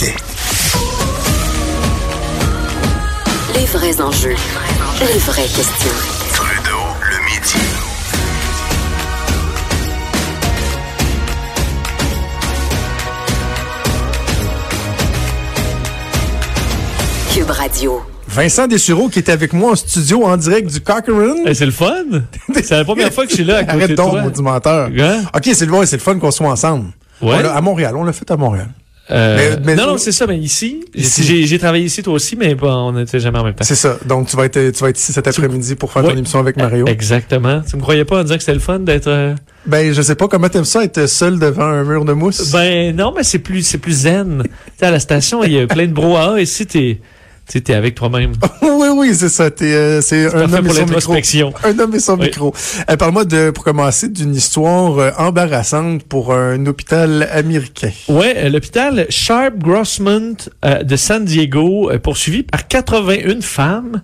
Les vrais enjeux, les vraies questions. Trudeau, le midi. Cube Radio. Vincent Dessureau qui est avec moi en studio en direct du Cochrane. Eh, c'est le fun. C'est la première fois que je suis là à côté Arrête de donc, toi. maudit menteur. Hein? OK, c'est le, ouais, c'est le fun qu'on soit ensemble. Ouais. On à Montréal, on l'a fait à Montréal. Euh, Mais- mais- non, non, c'est ça. Mais ici, Ici. j'ai j'ai travaillé ici toi aussi, mais bon, on n'était jamais en même temps. C'est ça. Donc, tu vas être, tu vas être ici cet après-midi pour faire ton émission avec Mario. Exactement. Tu me croyais pas en disant que c'était le fun d'être. euh, Ben, je sais pas comment t'aimes ça être seul devant un mur de mousse. Ben non, mais c'est plus c'est plus zen. tu sais, à la station, il y a plein de brouhaha. Ici, t'es tu avec toi-même. oui, oui, c'est ça. T'es, euh, c'est un homme et pour son micro. Un homme et son Oui. micro. Euh, Parle-moi de, pour commencer, d'une histoire euh, embarrassante pour un hôpital américain. Ouais, euh, l'hôpital Sharp Grossmont euh, de San Diego poursuivi par 81 femmes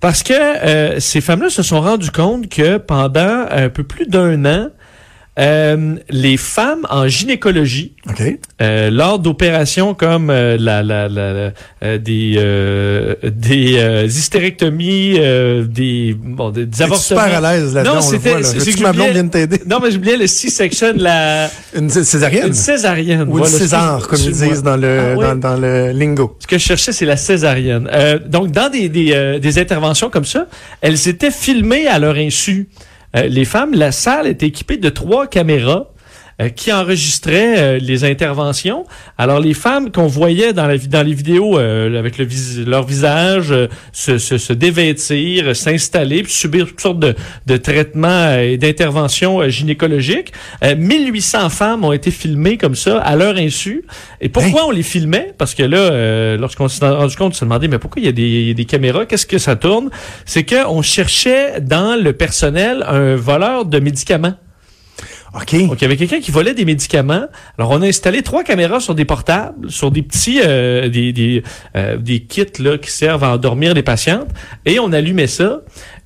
parce que euh, ces femmes-là se sont rendues compte que pendant un peu plus d'un an, euh, les femmes en gynécologie, OK? euh, lors d'opérations comme euh, la, la, la, euh, des euh, des euh, hystérectomies, euh, des bon des, des avortements. super à l'aise là-dedans, Non, c'était- là. c'est- que ma blonde vienne t'aider? Non, mais j'oubliais le C-section, la Une césarienne? une césarienne. Ou une Voilà, César, excuse- comme ils disent dans le, Ah, oui. dans, dans le lingo. Ce que je cherchais, c'est la césarienne. Euh, donc, dans des, des, euh, des interventions comme ça, elles étaient filmées à leur insu. Euh, les femmes, la salle était équipée de trois caméras qui enregistraient euh, les interventions. Alors, les femmes qu'on voyait dans, la, dans les vidéos euh, avec le vis- leur visage euh, se, se, se dévêtir, euh, s'installer, puis subir toutes sortes de, de traitements euh, et d'interventions euh, gynécologiques. Euh, 1800 femmes ont été filmées comme ça à leur insu. Et pourquoi on les filmait? Parce que là, euh, lorsqu'on s'est rendu compte, on se demandait, mais pourquoi il y a des, il y a des caméras? Qu'est-ce que ça tourne? C'est qu'on cherchait dans le personnel un voleur de médicaments. OK. Donc, il y avait quelqu'un qui volait des médicaments. Alors, on a installé trois caméras sur des portables, sur des petits, euh, des, des, euh, des kits là, qui servent à endormir les patientes. Et on allumait ça.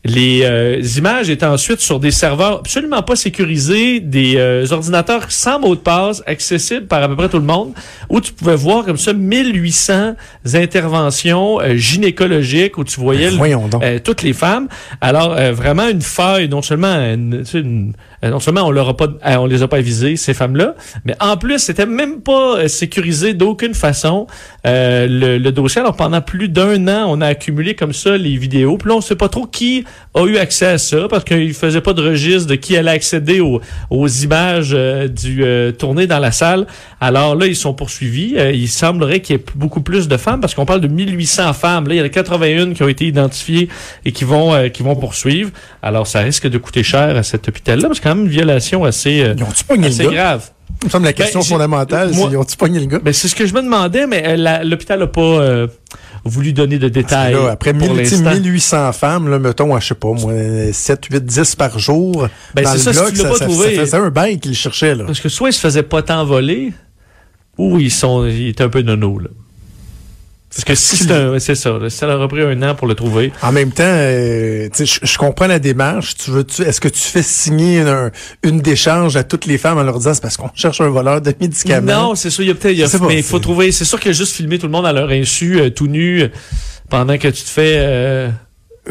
Les euh, images étaient ensuite sur des serveurs absolument pas sécurisés, des euh, ordinateurs sans mot de passe, accessibles par à peu près tout le monde, où tu pouvais voir comme ça 1800 interventions euh, gynécologiques, où tu voyais Ben, le- euh, toutes les femmes. Alors euh, vraiment une faille, non seulement une, une- non seulement on leur pas, euh, on les a pas avisées ces femmes-là, mais en plus c'était même pas euh, sécurisé d'aucune façon euh, le, le dossier. Alors pendant plus d'un an, on a accumulé comme ça les vidéos. Puis là on sait pas trop qui a eu accès à ça parce qu'il faisait pas de registre de qui allait accéder aux, aux images euh, du euh, tourné dans la salle. Alors là ils sont poursuivis. Euh, il semblerait qu'il y ait beaucoup plus de femmes parce qu'on parle de 1800 femmes. Là il y en a 81 qui ont été identifiées et qui vont euh, qui vont poursuivre. Alors ça risque de coûter cher à cet hôpital-là parce que quand même une violation assez euh, assez grave. Il me semble la question j'ai- fondamentale, c'est ils ont-tu pogné le gars? Ben, c'est ce que je me demandais, mais euh, l'hôpital n'a pas euh, voulu donner de détails. Là, après pour 1000, tu sais, l'instant. 1800 femmes, là, mettons, à, je sais pas, moi, 7, 8, 10 par jour. Ben, dans c'est le ça, bloc, l'as pas ça, trouvé- ça faisait un bail qu'ils cherchaient, là. Parce que soit ils se faisaient pas tant voler, ou ils sont ils étaient un peu nono là. Parce que si c'est un- c'est ça, là, ça leur a pris un an pour le trouver. En même temps, euh, je comprends la démarche. Tu veux, tu, est-ce que tu fais signer une, une décharge à toutes les femmes en leur disant c'est parce qu'on cherche un voleur de médicaments? Non, c'est sûr, il y a peut-être, mais il faut trouver. C'est sûr que juste filmer tout le monde à leur insu, euh, tout nu, euh, pendant que tu te fais. euh,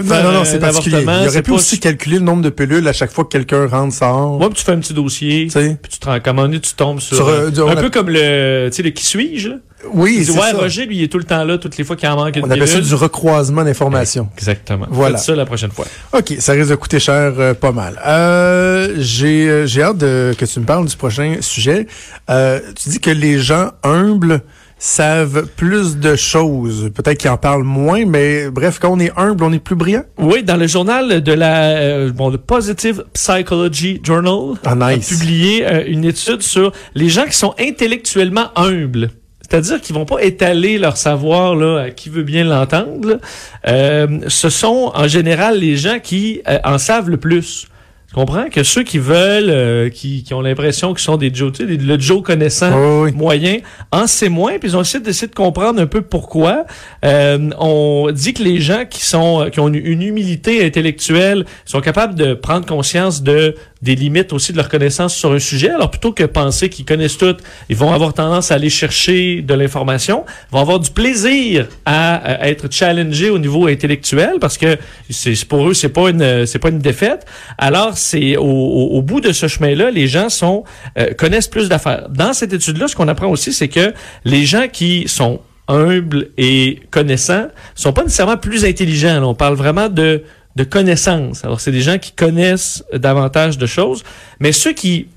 non, non, non, c'est particulier. Il aurait pu aussi calculer le nombre de pilules à chaque fois que quelqu'un rentre, sort. Moi, puis tu fais un petit dossier, Tu sais. puis tu te rends donné, tu tombes sur, Sur, euh, un, peu comme le, tu sais, le qui suis-je. Oui, c'est ouais, ça. Roger, lui, il est tout le temps là, toutes les fois qu'il en manque une On appelle ça du recroisement d'informations. Exactement. Voilà. Faites ça la prochaine fois. OK, ça risque de coûter cher euh, pas mal. Euh, j'ai euh, j'ai hâte de, que tu me parles du prochain sujet. Euh, tu dis que les gens humbles savent plus de choses. Peut-être qu'ils en parlent moins, mais bref, quand on est humble, on est plus brillant. Oui, dans le journal de la euh, bon le Positive Psychology Journal, Ah, nice. a publié euh, une étude sur les gens qui sont intellectuellement humbles. C'est-à-dire qu'ils vont pas étaler leur savoir là à qui veut bien l'entendre. Euh, ce sont en général les gens qui euh, en savent le plus. Tu comprends que ceux qui veulent, euh, qui, qui ont l'impression qu'ils sont des Joe, tu sais, le Joe connaissant Oui, oui. moyen, en sait moins, puis ils ont essayé d'essayer de comprendre un peu pourquoi. Euh, on dit que les gens qui sont qui ont une, une humilité intellectuelle sont capables de prendre conscience de des limites aussi de leur connaissance sur un sujet. Alors plutôt que penser qu'ils connaissent tout, ils vont avoir tendance à aller chercher de l'information, vont avoir du plaisir à, à être challengés au niveau intellectuel parce que c'est pour eux c'est pas une c'est pas une défaite. Alors c'est au, au, bout de ce chemin-là, les gens sont euh, connaissent plus d'affaires. Dans cette étude-là, ce qu'on apprend aussi, c'est que les gens qui sont humbles et connaissants sont pas nécessairement plus intelligents. On parle vraiment de de connaissances. Alors, c'est des gens qui connaissent davantage de choses, mais ceux qui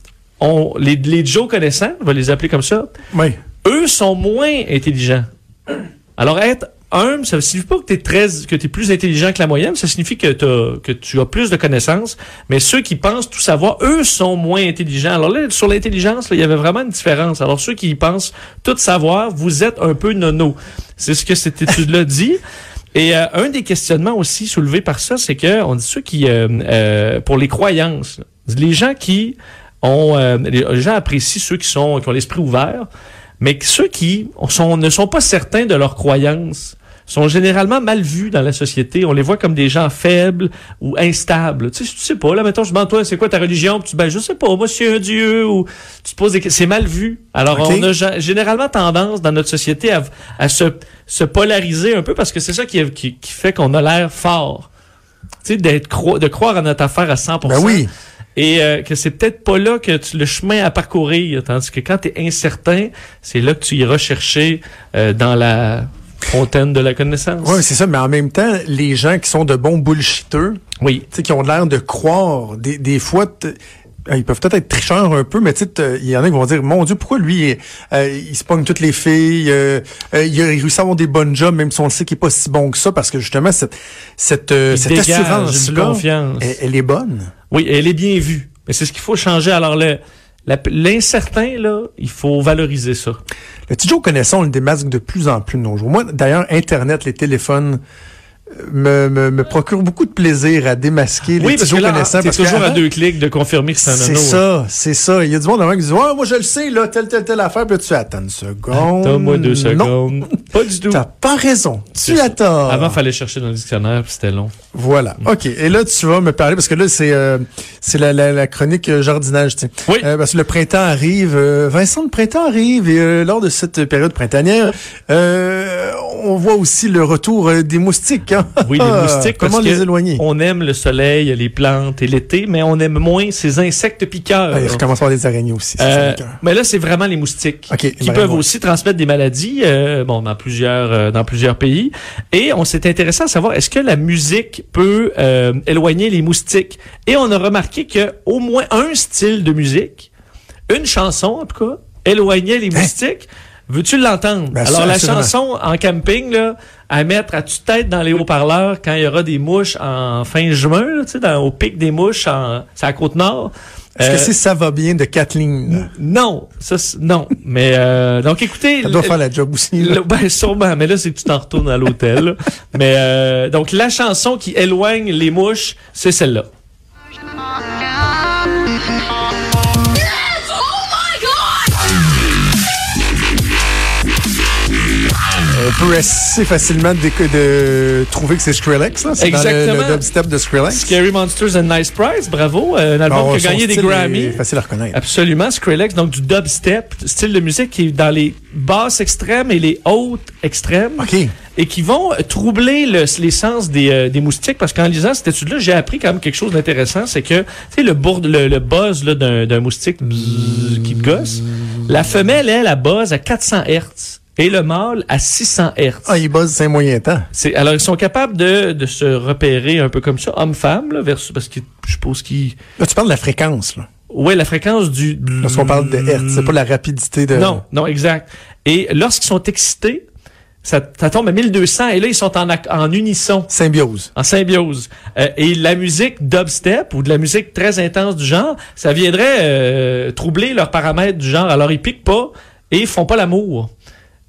ont les, les Joe connaissants, on va les appeler comme ça, Oui. eux sont moins intelligents. Alors, être humble, ça ne signifie pas que tu es très, que tu plus intelligent que la moyenne, ça signifie que, t'as- que tu as plus de connaissances, mais ceux qui pensent tout savoir, eux sont moins intelligents. Alors là, sur l'intelligence, il y avait vraiment une différence. Alors, ceux qui pensent tout savoir, vous êtes un peu nono. C'est ce que cette étude-là dit. Et euh, un des questionnements aussi soulevés par ça, c'est que on dit ceux qui, euh, euh, pour les croyances, les gens qui ont, les gens apprécient ceux qui sont qui ont l'esprit ouvert, mais ceux qui ne sont pas certains de leurs croyances sont généralement mal vus dans la société. On les voit comme des gens faibles ou instables. Tu sais, tu sais pas, là, mettons, je demande, toi, c'est quoi ta religion? Puis tu ben, je sais pas, moi, c'est un dieu, ou tu te poses des questions. C'est mal vu. Alors, on a gé- généralement tendance dans notre société à, à se, se polariser un peu parce que c'est ça qui, qui, qui fait qu'on a l'air fort. Tu sais, d'être cro- de croire à notre affaire à 100%. Ben oui. Et euh, que c'est peut-être pas là que tu, le chemin à parcourir, tandis que quand tu es incertain, c'est là que tu iras chercher euh, dans la fontaine de la connaissance. Oui, c'est ça, mais en même temps, les gens qui sont de bons bullshitters, Oui. qui ont l'air de croire, des, des fois, euh, ils peuvent peut-être être tricheurs un peu, mais tu sais, t- il y en a qui vont dire, mon Dieu, pourquoi lui, euh, il se pogne toutes les filles, euh, euh, il a réussi à avoir des bonnes jobs, même si on le sait qu'il est pas si bon que ça, parce que justement, cette, cette, euh, cette assurance-là, confiance. elle, elle est bonne. Oui, elle est bien vue. Mais c'est ce qu'il faut changer. Alors, le, l'incertain, là, il faut valoriser ça. Le petit Joe connaissant, on le démasque de plus en plus de nos jours. Moi, d'ailleurs, Internet, les téléphones me, me, me procurent beaucoup de plaisir à démasquer les oui, parce que là, connaissants. parce toujours à deux clics de confirmer que c'est un C'est ça, c'est ça. Il y a du monde avant qui dit Ouais, moi je le sais, là, telle, telle, telle affaire. Puis là, tu attends une seconde. Donne-moi deux Non, secondes. Pas du tout. t'as pas raison. Tu tort. Avant, fallait chercher dans le dictionnaire, puis c'était long. Voilà. OK. Et là, tu vas me parler, parce que là, c'est euh, c'est la, la, la chronique euh, jardinage. tu sais. Oui. Euh, parce que le printemps arrive. euh, Vincent, le printemps arrive. Et euh, lors de cette période printanière, euh, on voit aussi le retour euh, des moustiques. hein. Oui, les moustiques, Comment les éloigner? On aime le soleil, les plantes et l'été, mais on aime moins ces insectes piqueurs. Ah, il recommence à avoir des araignées aussi. Euh, mais là, c'est vraiment les moustiques qui peuvent aussi transmettre des maladies, euh, bon, dans plusieurs, euh, dans plusieurs pays. Et on s'est intéressé à savoir est-ce que la musique peut éloigner les moustiques? Et on a remarqué que au moins un style de musique, une chanson en tout cas, éloignait les moustiques. Veux-tu l'entendre? Ben, Alors ça, la chanson en camping là, à mettre à tue-tête dans les haut-parleurs quand il y aura des mouches en fin juin, là, tu sais, dans- au pic des mouches en, c'est à la côte nord. Est-ce Euh, que c'est ça va bien de Kathleen? non, ça non. Mais euh, donc écoutez, Ça doit faire la job aussi. là. le- ben sûrement, mais là c'est que tu t'en retournes à l'hôtel. mais euh, donc la chanson qui éloigne les mouches, c'est celle-là. Peut assez facilement déco- de trouver que c'est Skrillex. là. C'est dans le, Exactement. le dubstep de Skrillex. Scary Monsters and Nice Prize, bravo, euh, un album Alors, qui a gagné des Grammy. facile à reconnaître. Absolument, Skrillex, donc du dubstep, style de musique qui est dans les basses extrêmes et les hautes extrêmes. OK. et qui vont euh, troubler le- les sens des, euh, des moustiques parce qu'en lisant cette étude-là, j'ai appris quand même quelque chose d'intéressant, c'est que tu sais le, bourde- le, le buzz là, d'un, d'un moustique bzzz, qui te gosse, la femelle elle, elle buzz à 400 Hz et le mâle à 600 Hz. Ah, il buzz c'est moyen temps. C'est, alors ils sont capables de, de se repérer un peu comme ça, homme-femme là, versus parce que je suppose qu'ils Là, tu parles de la fréquence. Là. ouais la fréquence du Lorsqu'on parle de hertz, c'est pas la rapidité de... non, non, exact. Et lorsqu'ils sont excités, ça, ça tombe à 1200 et là, ils sont en, en unisson, Symbiose. en symbiose. Euh, et la musique dubstep ou de la musique très intense du genre, ça viendrait euh, troubler leurs paramètres du genre. Alors, ils piquent pas et ils font pas l'amour.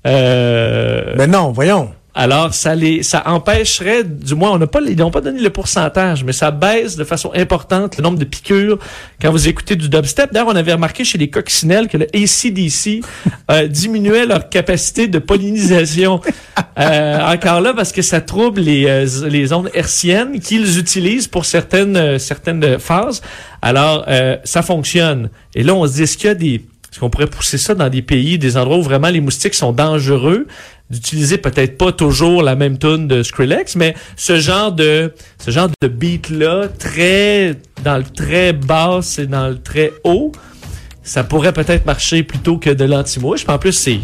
Euh, Ben non, voyons. Alors, ça les, ça empêcherait, du moins, on n'a pas, ils n'ont pas donné le pourcentage, mais ça baisse de façon importante le nombre de piqûres quand vous écoutez du dubstep. D'ailleurs, on avait remarqué chez les coccinelles que le ACDC euh, diminuait leur capacité de pollinisation. Euh, encore là, parce que ça trouble les, euh, les ondes hertziennes qu'ils utilisent pour certaines, certaines phases. Alors, euh, ça fonctionne. Et là, on se dit, est-ce qu'il y a des, est-ce qu'on pourrait pousser ça dans des pays, des endroits où vraiment les moustiques sont dangereux, d'utiliser peut-être pas toujours la même tune de Skrillex, mais ce genre de, ce genre de beat là, très, dans le très bas et dans le très haut, ça pourrait peut-être marcher plutôt que de l'anti-mouche. En plus, c'est,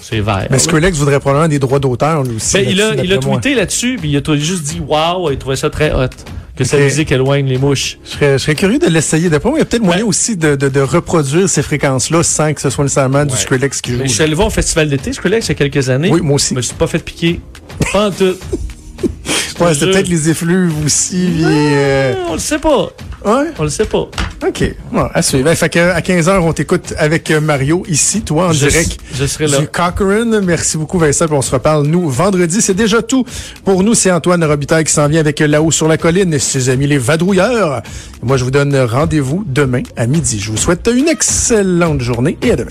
c'est vert. Mais. Skrillex voudrait probablement des droits d'auteur, lui aussi. Ben, il a, il tweeté là-dessus, puis il a juste dit wow, il trouvait ça très hot. Que sa musique éloigne les mouches. Je serais, je serais curieux de l'essayer. D'après moi, il y a peut-être moyen aussi de, de, de reproduire ces fréquences-là sans que ce soit nécessairement du Ouais. Skrillex qui joue. Je suis allé voir au festival d'été, Skrillex, il y a quelques années. Oui, moi aussi. Je me suis pas fait piquer. Pas en tout. Ouais, c'est peut-être les effluves aussi. puis, euh, On le sait pas. Ouais, On le sait pas. OK. Bon, à suivre. Ben, Fait que, à 15h, on t'écoute avec euh, Mario, ici, toi, en Je- direct je serai là. du Cochrane. Merci beaucoup, Vincent. puis on se reparle, nous, vendredi. C'est déjà tout. Pour nous, c'est Antoine Robitaille qui s'en vient avec euh, Là-haut sur la colline et ses amis les vadrouilleurs. Moi, je vous donne rendez-vous demain à midi. Je vous souhaite une excellente journée et à demain.